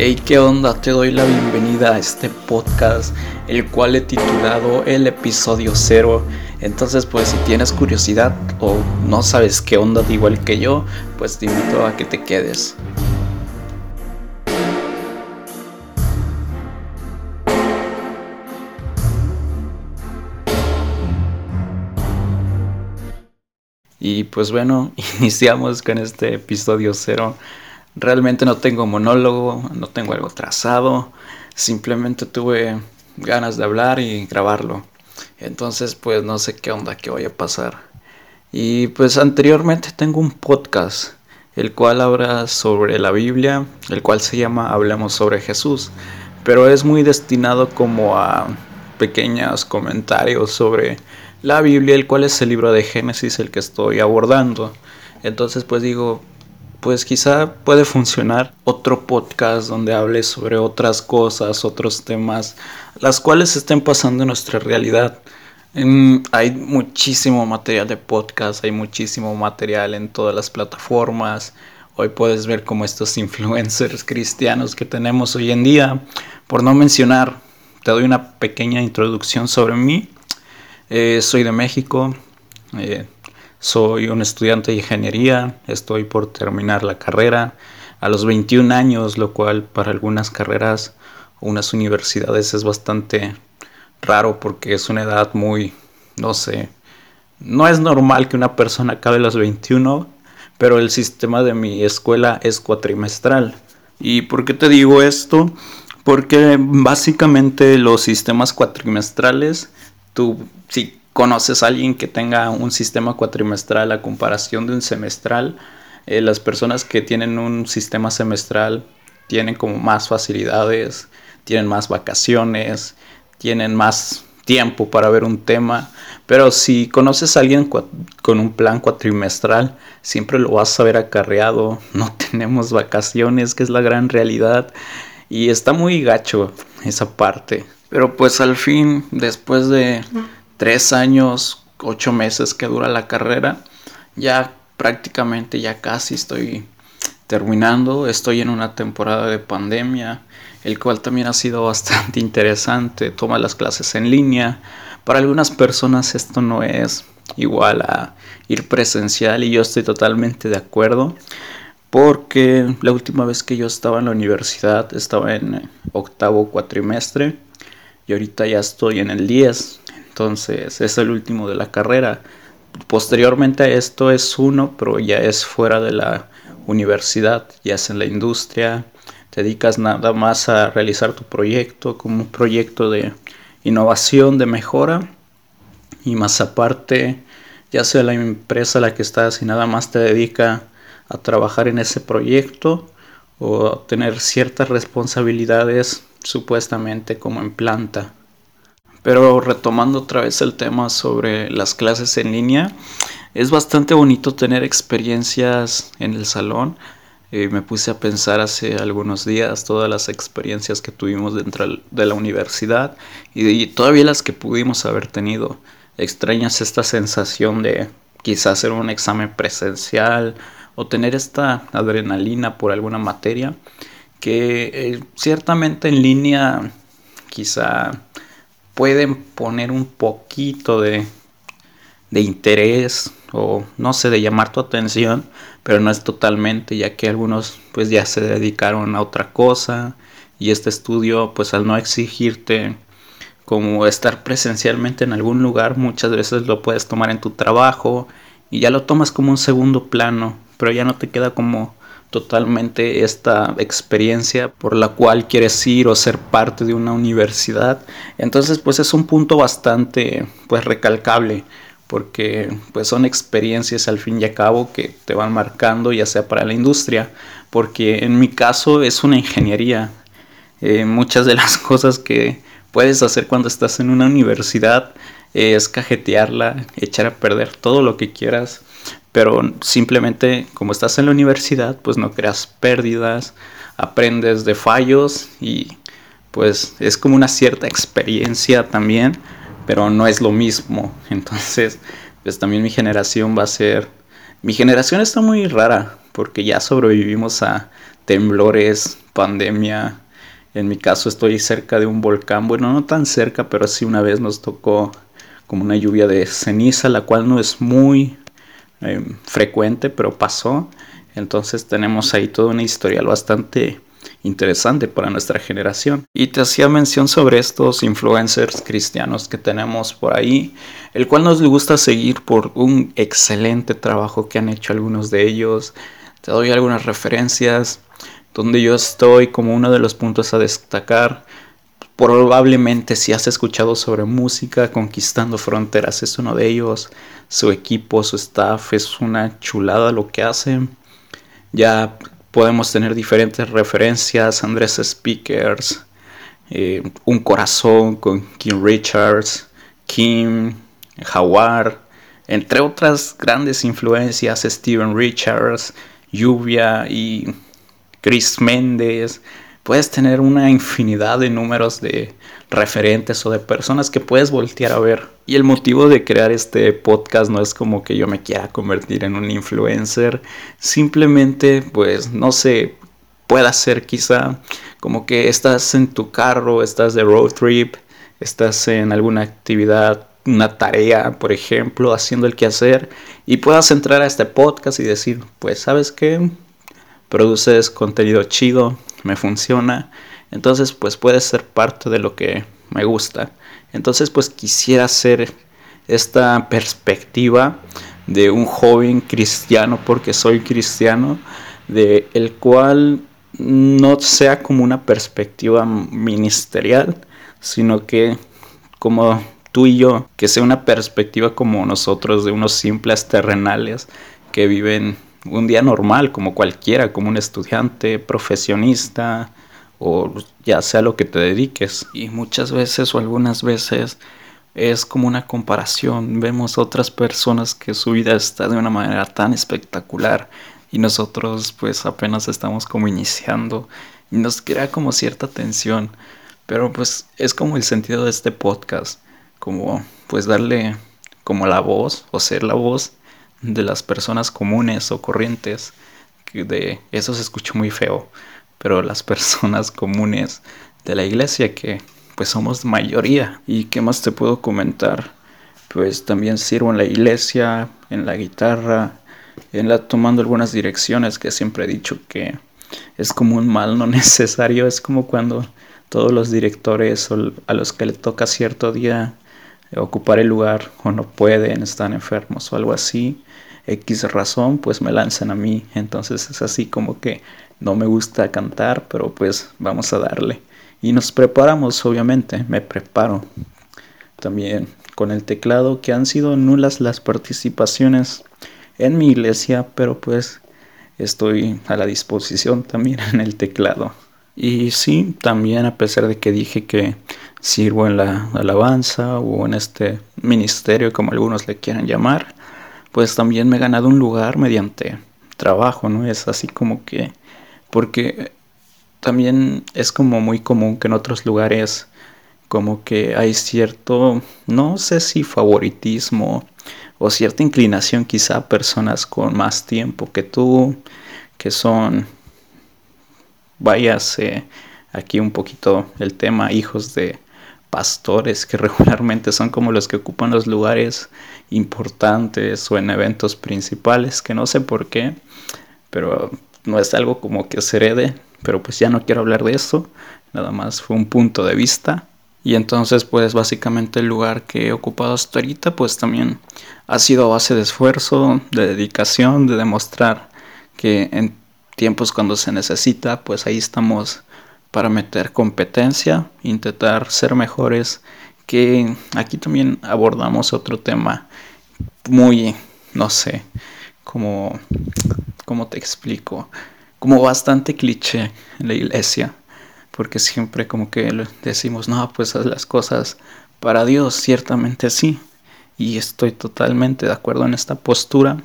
Hey, ¿qué onda? Te doy la bienvenida a este podcast, el cual he titulado El episodio cero. Entonces, pues si tienes curiosidad o no sabes qué onda de igual que yo, pues te invito a que te quedes. Y pues bueno, iniciamos con este episodio cero. Realmente no tengo monólogo, no tengo algo trazado, simplemente tuve ganas de hablar y grabarlo. Entonces pues no sé qué onda que vaya a pasar. Y pues anteriormente tengo un podcast, el cual habla sobre la Biblia, el cual se llama Hablemos sobre Jesús, pero es muy destinado como a pequeños comentarios sobre la Biblia, el cual es el libro de Génesis el que estoy abordando. Entonces pues digo, pues quizá puede funcionar otro podcast donde hable sobre otras cosas, otros temas, las cuales estén pasando en nuestra realidad. hay muchísimo material de podcast, hay muchísimo material en todas las plataformas. Hoy puedes ver como estos influencers cristianos que tenemos hoy en día. Por no mencionar, te doy una pequeña introducción sobre mí. Eh, soy de México. Eh, soy un estudiante de ingeniería, estoy por terminar la carrera a los 21 años, lo cual para algunas carreras unas universidades es bastante raro porque es una edad muy, no sé, no es normal que una persona acabe a los 21, pero el sistema de mi escuela es cuatrimestral. ¿Y por qué te digo esto? Porque básicamente los sistemas cuatrimestrales, tú si conoces a alguien que tenga un sistema cuatrimestral a comparación de un semestral, eh, las personas que tienen un sistema semestral tienen como más facilidades, tienen más vacaciones, tienen más tiempo para ver un tema, pero si conoces a alguien con un plan cuatrimestral, siempre lo vas a ver acarreado, no tenemos vacaciones, que es la gran realidad, y está muy gacho esa parte. Pero pues al fin, después de tres años, ocho meses que dura la carrera. Ya prácticamente, ya casi estoy terminando. Estoy en una temporada de pandemia, el cual también ha sido bastante interesante. Toma las clases en línea. Para algunas personas esto no es igual a ir presencial y yo estoy totalmente de acuerdo. Porque la última vez que yo estaba en la universidad estaba en octavo cuatrimestre y ahorita ya estoy en el 10. Entonces es el último de la carrera. Posteriormente a esto es uno, pero ya es fuera de la universidad, ya es en la industria. Te dedicas nada más a realizar tu proyecto como un proyecto de innovación, de mejora. Y más aparte, ya sea la empresa a la que estás y nada más te dedica a trabajar en ese proyecto o tener ciertas responsabilidades supuestamente como en planta. Pero retomando otra vez el tema sobre las clases en línea, es bastante bonito tener experiencias en el salón. Eh, me puse a pensar hace algunos días todas las experiencias que tuvimos dentro de la universidad y, todavía las que pudimos haber tenido. Extrañas esta sensación de quizás hacer un examen presencial o tener esta adrenalina por alguna materia que eh, ciertamente en línea quizá pueden poner un poquito de, de interés o no sé, de llamar tu atención, pero no es totalmente, ya que algunos pues ya se dedicaron a otra cosa y este estudio pues al no exigirte como estar presencialmente en algún lugar, muchas veces lo puedes tomar en tu trabajo y ya lo tomas como un segundo plano, pero ya no te queda como totalmente esta experiencia por la cual quieres ir o ser parte de una universidad. Entonces, pues es un punto bastante pues recalcable porque pues son experiencias al fin y al cabo que te van marcando ya sea para la industria, porque en mi caso es una ingeniería. Eh, muchas de las cosas que puedes hacer cuando estás en una universidad es cajetearla, echar a perder todo lo que quieras pero simplemente como estás en la universidad, pues no creas pérdidas, aprendes de fallos y pues es como una cierta experiencia también, pero no es lo mismo. Entonces, pues también mi generación va a ser... Mi generación está muy rara porque ya sobrevivimos a temblores, pandemia. En mi caso estoy cerca de un volcán, bueno, no tan cerca, pero sí una vez nos tocó como una lluvia de ceniza, la cual no es muy eh, frecuente, pero pasó. Entonces tenemos ahí todo un historial bastante interesante para nuestra generación. Y te hacía mención sobre estos influencers cristianos que tenemos por ahí, el cual nos gusta seguir por un excelente trabajo que han hecho algunos de ellos. Te doy algunas referencias donde yo estoy como uno de los puntos a destacar. Probablemente si has escuchado sobre música, Conquistando Fronteras es uno de ellos. Su equipo, su staff es una chulada lo que hacen. Ya podemos tener diferentes referencias, Andrés Speakers, eh, Un Corazón con Kim Richards, Kim, Jaguar, entre otras grandes influencias, Steven Richards, Lluvia y Chris Méndez. Puedes tener una infinidad de números de referentes o de personas que puedes voltear a ver. Y el motivo de crear este podcast no es como que yo me quiera convertir en un influencer, simplemente pues no sé, pueda ser quizá como que estás en tu carro, estás de road trip, estás en alguna actividad una tarea, por ejemplo, haciendo el quehacer y puedas entrar a este podcast y decir, pues, ¿sabes qué? Produces contenido chido, me funciona, entonces pues puede ser parte de lo que me gusta. Entonces pues quisiera hacer esta perspectiva de un joven cristiano porque soy cristiano, de el cual no sea como una perspectiva ministerial, sino que como tú y yo, que sea una perspectiva como nosotros de unos simples terrenales que viven un día normal como cualquiera, como un estudiante, profesionista, o ya sea lo que te dediques. Y muchas veces o algunas veces es como una comparación. Vemos otras personas que su vida está de una manera tan espectacular y nosotros pues apenas estamos como iniciando y nos crea como cierta tensión. Pero pues es como el sentido de este podcast, como pues darle como la voz o ser la voz de las personas comunes o corrientes. De eso se escucha muy feo, pero las personas comunes de la iglesia que pues somos mayoría. ¿Y qué más te puedo comentar? Pues también sirvo en la iglesia, en la guitarra, en la tomando algunas direcciones que siempre he dicho que es como un mal no necesario, es como cuando todos los directores a los que le toca cierto día ocupar el lugar o no pueden, están enfermos o algo así, X razón, pues me lanzan a mí. Entonces es así como que no me gusta cantar, pero pues vamos a darle. Y nos preparamos, obviamente, me preparo. También con el teclado, que han sido nulas las participaciones en mi iglesia, pero pues estoy a la disposición también en el teclado. Y sí, también a pesar de que dije que sirvo en la alabanza o en este ministerio, como algunos le quieran llamar, pues también me he ganado un lugar mediante trabajo, ¿no? Es así como que, porque también es como muy común que en otros lugares como que hay cierto, no sé si favoritismo o cierta inclinación quizá a personas con más tiempo que tú, que son, váyase aquí un poquito el tema, hijos de pastores que regularmente son como los que ocupan los lugares importantes o en eventos principales, que no sé por qué, pero no es algo como que se herede, pero pues ya no quiero hablar de eso, nada más fue un punto de vista. Y entonces pues básicamente el lugar que he ocupado hasta ahorita pues también ha sido base de esfuerzo, de dedicación, de demostrar que en tiempos cuando se necesita pues ahí estamos para meter competencia, intentar ser mejores, que aquí también abordamos otro tema muy, no sé, como, ¿cómo te explico? Como bastante cliché en la iglesia, porque siempre como que decimos, no, pues haz las cosas para Dios, ciertamente sí, y estoy totalmente de acuerdo en esta postura,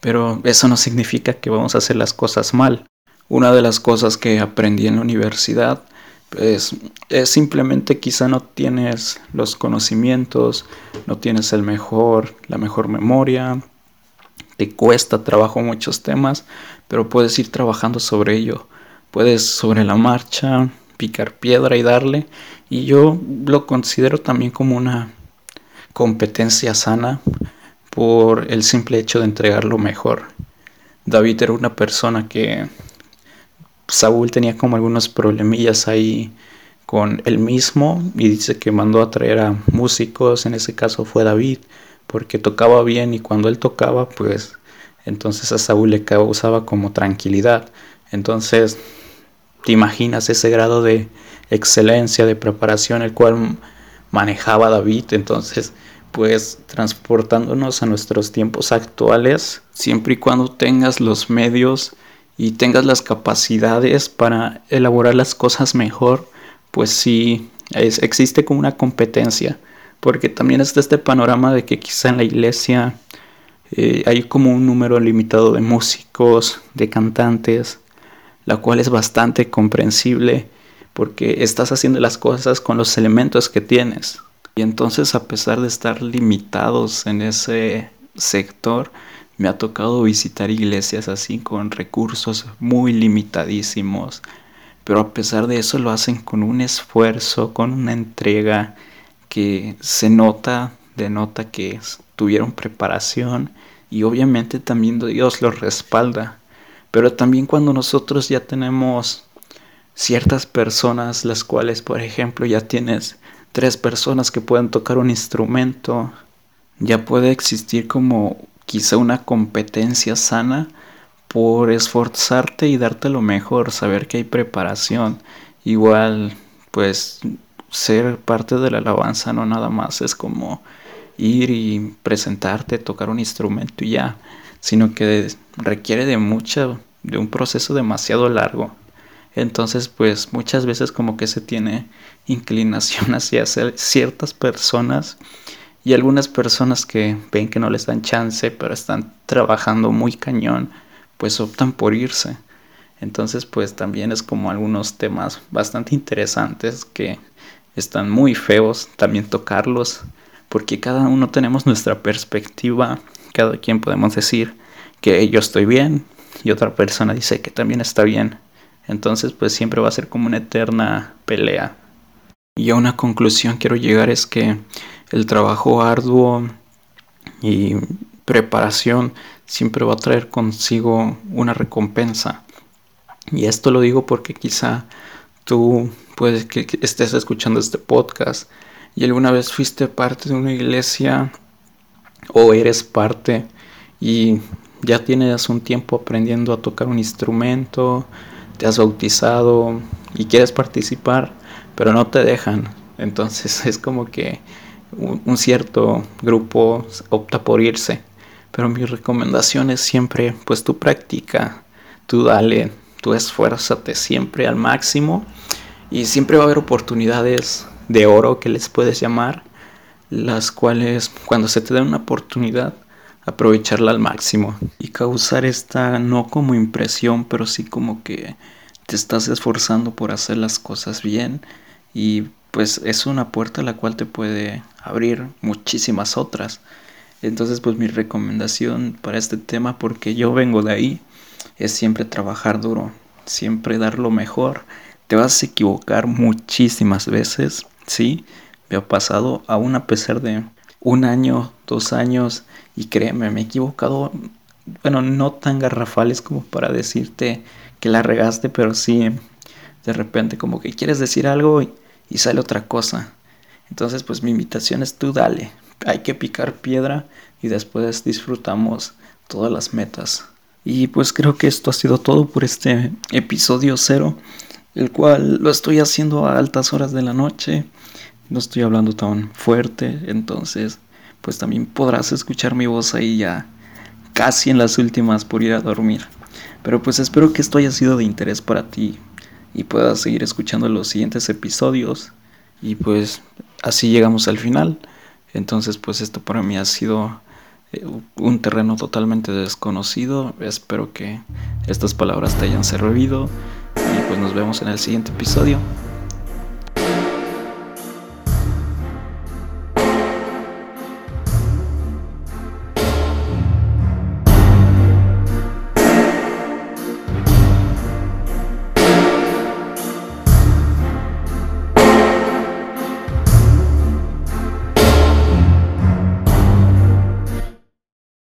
pero eso no significa que vamos a hacer las cosas mal. Una de las cosas que aprendí en la universidad pues, es simplemente quizá no tienes los conocimientos, no tienes el mejor, la mejor memoria, te cuesta trabajo muchos temas, pero puedes ir trabajando sobre ello. Puedes sobre la marcha picar piedra y darle. Y yo lo considero también como una competencia sana por el simple hecho de entregar lo mejor. David era una persona que Saúl tenía como algunos problemillas ahí con él mismo y dice que mandó a traer a músicos, en ese caso fue David, porque tocaba bien y cuando él tocaba pues entonces a Saúl le causaba como tranquilidad. Entonces te imaginas ese grado de excelencia, de preparación, el cual manejaba David. Entonces, pues transportándonos a nuestros tiempos actuales, siempre y cuando tengas los medios y tengas las capacidades para elaborar las cosas mejor, pues sí, existe como una competencia. Porque también está este panorama de que quizá en la iglesia eh, hay como un número limitado de músicos, de cantantes, la cual es bastante comprensible porque estás haciendo las cosas con los elementos que tienes. Y entonces a pesar de estar limitados en ese sector, me ha tocado visitar iglesias así con recursos muy limitadísimos. Pero a pesar de eso lo hacen con un esfuerzo, con una entrega que se nota, denota que tuvieron preparación y obviamente también Dios los respalda. Pero también cuando nosotros ya tenemos ciertas personas, las cuales, por ejemplo, ya tienes tres personas que pueden tocar un instrumento, ya puede existir como quizá una competencia sana por esforzarte y darte lo mejor, saber que hay preparación. Igual, pues ser parte de la alabanza no nada más es como ir y presentarte, tocar un instrumento y ya sino que requiere de mucho, de un proceso demasiado largo. Entonces, pues muchas veces como que se tiene inclinación hacia ciertas personas y algunas personas que ven que no les dan chance, pero están trabajando muy cañón, pues optan por irse. Entonces, pues también es como algunos temas bastante interesantes que están muy feos también tocarlos, porque cada uno tenemos nuestra perspectiva cada quien podemos decir que yo estoy bien y otra persona dice que también está bien. Entonces pues siempre va a ser como una eterna pelea. Y a una conclusión quiero llegar es que el trabajo arduo y preparación siempre va a traer consigo una recompensa. Y esto lo digo porque quizá tú puedes que estés escuchando este podcast y alguna vez fuiste parte de una iglesia o eres parte y ya tienes un tiempo aprendiendo a tocar un instrumento, te has bautizado y quieres participar, pero no te dejan. Entonces es como que un cierto grupo opta por irse. Pero mi recomendación es siempre, pues tú practica, tú dale, tú esfuérzate siempre al máximo y siempre va a haber oportunidades de oro que les puedes llamar las cuales cuando se te da una oportunidad aprovecharla al máximo y causar esta no como impresión pero sí como que te estás esforzando por hacer las cosas bien y pues es una puerta la cual te puede abrir muchísimas otras. Entonces pues mi recomendación para este tema porque yo vengo de ahí es siempre trabajar duro siempre dar lo mejor. Te vas a equivocar muchísimas veces sí me ha pasado, aún a pesar de un año, dos años, y créeme, me he equivocado, bueno, no tan garrafales como para decirte que la regaste, pero sí, de repente como que quieres decir algo y sale otra cosa. Entonces, pues mi invitación es tú dale, hay que picar piedra y después disfrutamos todas las metas. Y pues creo que esto ha sido todo por este episodio cero, el cual lo estoy haciendo a altas horas de la noche no estoy hablando tan fuerte, entonces pues también podrás escuchar mi voz ahí ya casi en las últimas por ir a dormir. Pero pues espero que esto haya sido de interés para ti y puedas seguir escuchando los siguientes episodios y pues así llegamos al final. Entonces pues esto para mí ha sido eh, un terreno totalmente desconocido. Espero que estas palabras te hayan servido y pues nos vemos en el siguiente episodio.